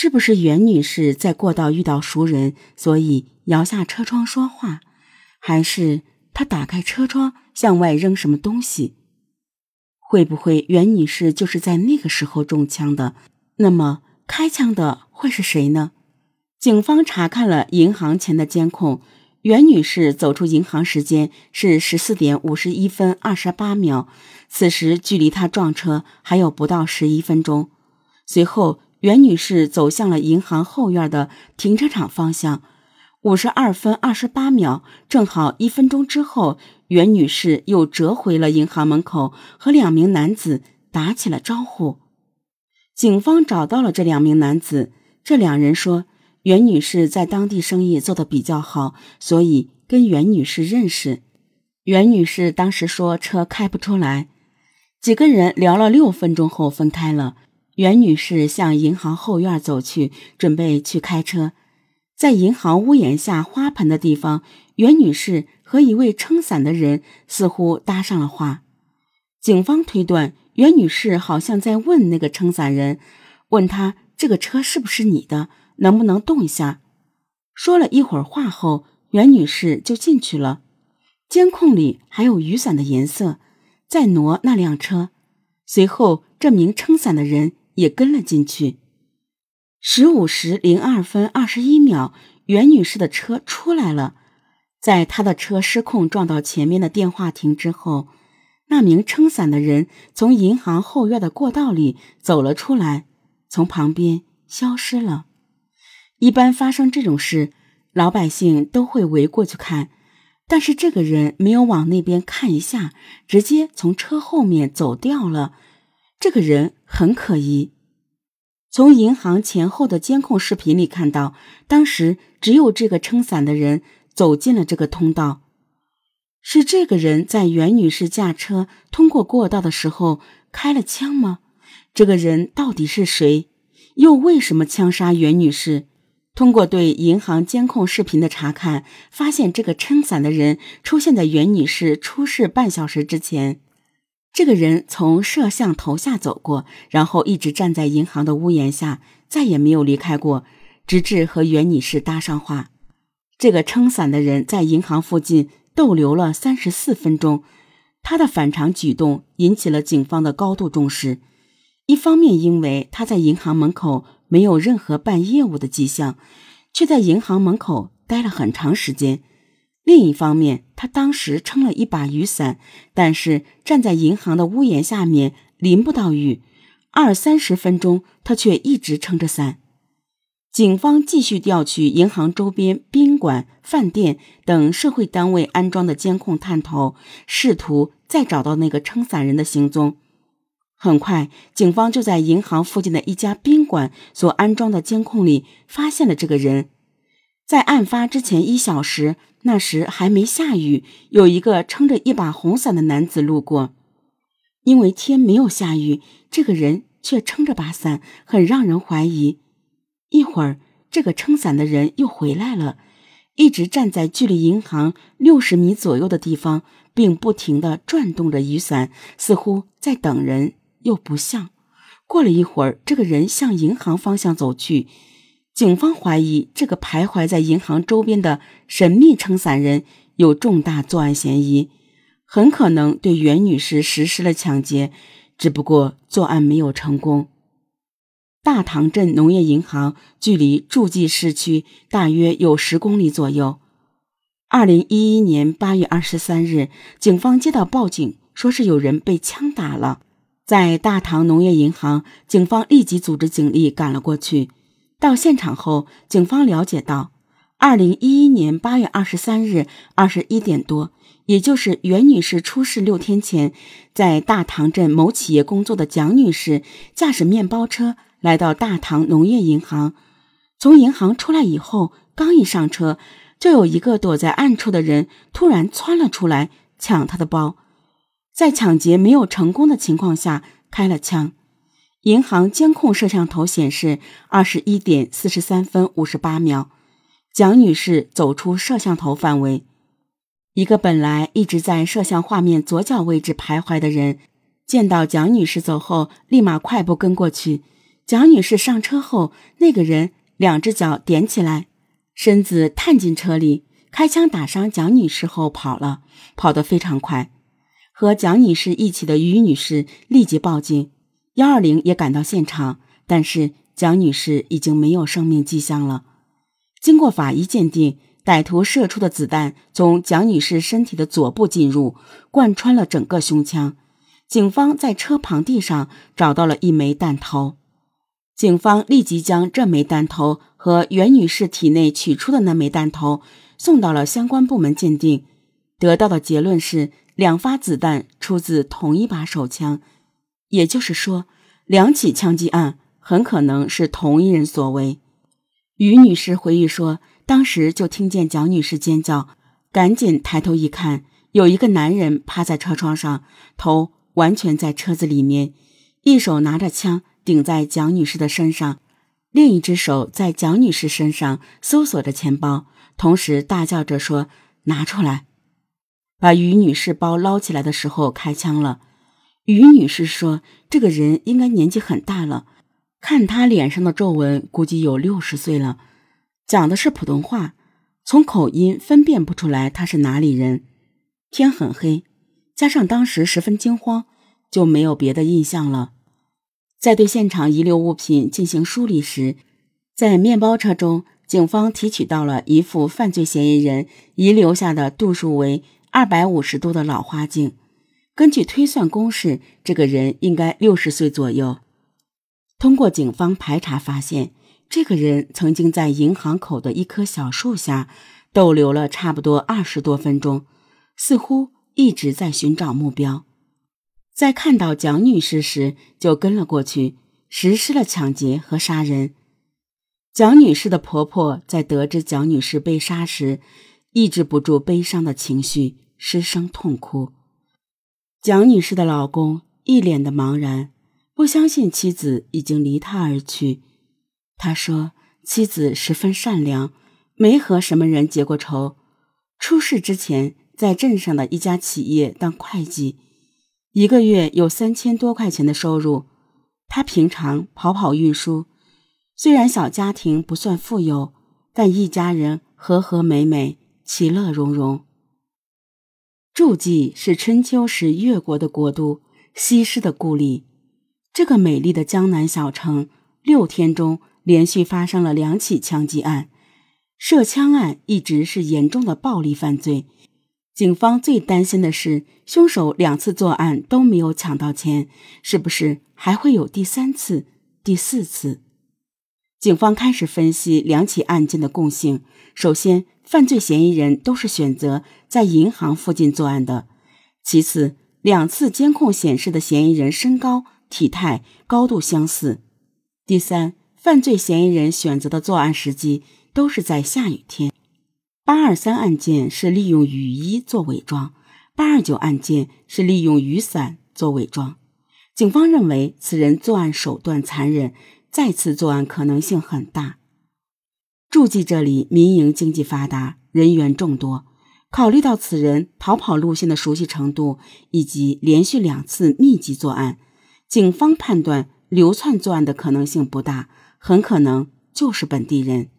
是不是袁女士在过道遇到熟人，所以摇下车窗说话？还是她打开车窗向外扔什么东西？会不会袁女士就是在那个时候中枪的？那么开枪的会是谁呢？警方查看了银行前的监控，袁女士走出银行时间是十四点五十一分二十八秒，此时距离她撞车还有不到十一分钟。随后，袁女士走向了银行后院的停车场方向，五十二分二十八秒，正好一分钟之后，袁女士又折回了银行门口，和两名男子打起了招呼。警方找到了这两名男子，这两人说。袁女士在当地生意做得比较好，所以跟袁女士认识。袁女士当时说车开不出来，几个人聊了六分钟后分开了。袁女士向银行后院走去，准备去开车。在银行屋檐下花盆的地方，袁女士和一位撑伞的人似乎搭上了话。警方推断，袁女士好像在问那个撑伞人，问他这个车是不是你的。能不能动一下？说了一会儿话后，袁女士就进去了。监控里还有雨伞的颜色，在挪那辆车。随后，这名撑伞的人也跟了进去。十五时零二分二十一秒，袁女士的车出来了。在她的车失控撞到前面的电话亭之后，那名撑伞的人从银行后院的过道里走了出来，从旁边消失了。一般发生这种事，老百姓都会围过去看，但是这个人没有往那边看一下，直接从车后面走掉了。这个人很可疑。从银行前后的监控视频里看到，当时只有这个撑伞的人走进了这个通道。是这个人在袁女士驾车通过过道的时候开了枪吗？这个人到底是谁？又为什么枪杀袁女士？通过对银行监控视频的查看，发现这个撑伞的人出现在袁女士出事半小时之前。这个人从摄像头下走过，然后一直站在银行的屋檐下，再也没有离开过，直至和袁女士搭上话。这个撑伞的人在银行附近逗留了三十四分钟，他的反常举动引起了警方的高度重视。一方面，因为他在银行门口。没有任何办业务的迹象，却在银行门口待了很长时间。另一方面，他当时撑了一把雨伞，但是站在银行的屋檐下面淋不到雨，二三十分钟他却一直撑着伞。警方继续调取银行周边宾馆、饭店等社会单位安装的监控探头，试图再找到那个撑伞人的行踪。很快，警方就在银行附近的一家宾馆所安装的监控里发现了这个人。在案发之前一小时，那时还没下雨，有一个撑着一把红伞的男子路过。因为天没有下雨，这个人却撑着把伞，很让人怀疑。一会儿，这个撑伞的人又回来了，一直站在距离银行六十米左右的地方，并不停地转动着雨伞，似乎在等人。又不像。过了一会儿，这个人向银行方向走去。警方怀疑这个徘徊在银行周边的神秘撑伞人有重大作案嫌疑，很可能对袁女士实施了抢劫，只不过作案没有成功。大塘镇农业银行距离诸暨市区大约有十公里左右。二零一一年八月二十三日，警方接到报警，说是有人被枪打了。在大唐农业银行，警方立即组织警力赶了过去。到现场后，警方了解到，二零一一年八月二十三日二十一点多，也就是袁女士出事六天前，在大唐镇某企业工作的蒋女士驾驶面包车来到大唐农业银行。从银行出来以后，刚一上车，就有一个躲在暗处的人突然窜了出来，抢她的包。在抢劫没有成功的情况下开了枪。银行监控摄像头显示，二十一点四十三分五十八秒，蒋女士走出摄像头范围。一个本来一直在摄像画面左脚位置徘徊的人，见到蒋女士走后，立马快步跟过去。蒋女士上车后，那个人两只脚踮起来，身子探进车里，开枪打伤蒋女士后跑了，跑得非常快。和蒋女士一起的于女士立即报警，幺二零也赶到现场，但是蒋女士已经没有生命迹象了。经过法医鉴定，歹徒射出的子弹从蒋女士身体的左部进入，贯穿了整个胸腔。警方在车旁地上找到了一枚弹头。警方立即将这枚弹头和袁女士体内取出的那枚弹头送到了相关部门鉴定，得到的结论是两发子弹出自同一把手枪，也就是说，两起枪击案很可能是同一人所为。于女士回忆说，当时就听见蒋女士尖叫，赶紧抬头一看，有一个男人趴在车窗上，头完全在车子里面，一手拿着枪。顶在蒋女士的身上，另一只手在蒋女士身上搜索着钱包，同时大叫着说：“拿出来！”把于女士包捞起来的时候开枪了。于女士说：“这个人应该年纪很大了，看他脸上的皱纹，估计有六十岁了。讲的是普通话，从口音分辨不出来他是哪里人。天很黑，加上当时十分惊慌，就没有别的印象了。”在对现场遗留物品进行梳理时，在面包车中，警方提取到了一副犯罪嫌疑人遗留下的度数为二百五十度的老花镜。根据推算公式，这个人应该六十岁左右。通过警方排查发现，这个人曾经在银行口的一棵小树下逗留了差不多二十多分钟，似乎一直在寻找目标。在看到蒋女士时，就跟了过去，实施了抢劫和杀人。蒋女士的婆婆在得知蒋女士被杀时，抑制不住悲伤的情绪，失声痛哭。蒋女士的老公一脸的茫然，不相信妻子已经离他而去。他说：“妻子十分善良，没和什么人结过仇。出事之前，在镇上的一家企业当会计。”一个月有三千多块钱的收入，他平常跑跑运输，虽然小家庭不算富有，但一家人和和美美，其乐融融。诸暨是春秋时越国的国都，西施的故里。这个美丽的江南小城，六天中连续发生了两起枪击案，涉枪案一直是严重的暴力犯罪。警方最担心的是，凶手两次作案都没有抢到钱，是不是还会有第三次、第四次？警方开始分析两起案件的共性。首先，犯罪嫌疑人都是选择在银行附近作案的；其次，两次监控显示的嫌疑人身高、体态高度相似；第三，犯罪嫌疑人选择的作案时机都是在下雨天。八二三案件是利用雨衣做伪装，八二九案件是利用雨伞做伪装。警方认为此人作案手段残忍，再次作案可能性很大。诸暨这里民营经济发达，人员众多，考虑到此人逃跑路线的熟悉程度以及连续两次密集作案，警方判断流窜作案的可能性不大，很可能就是本地人。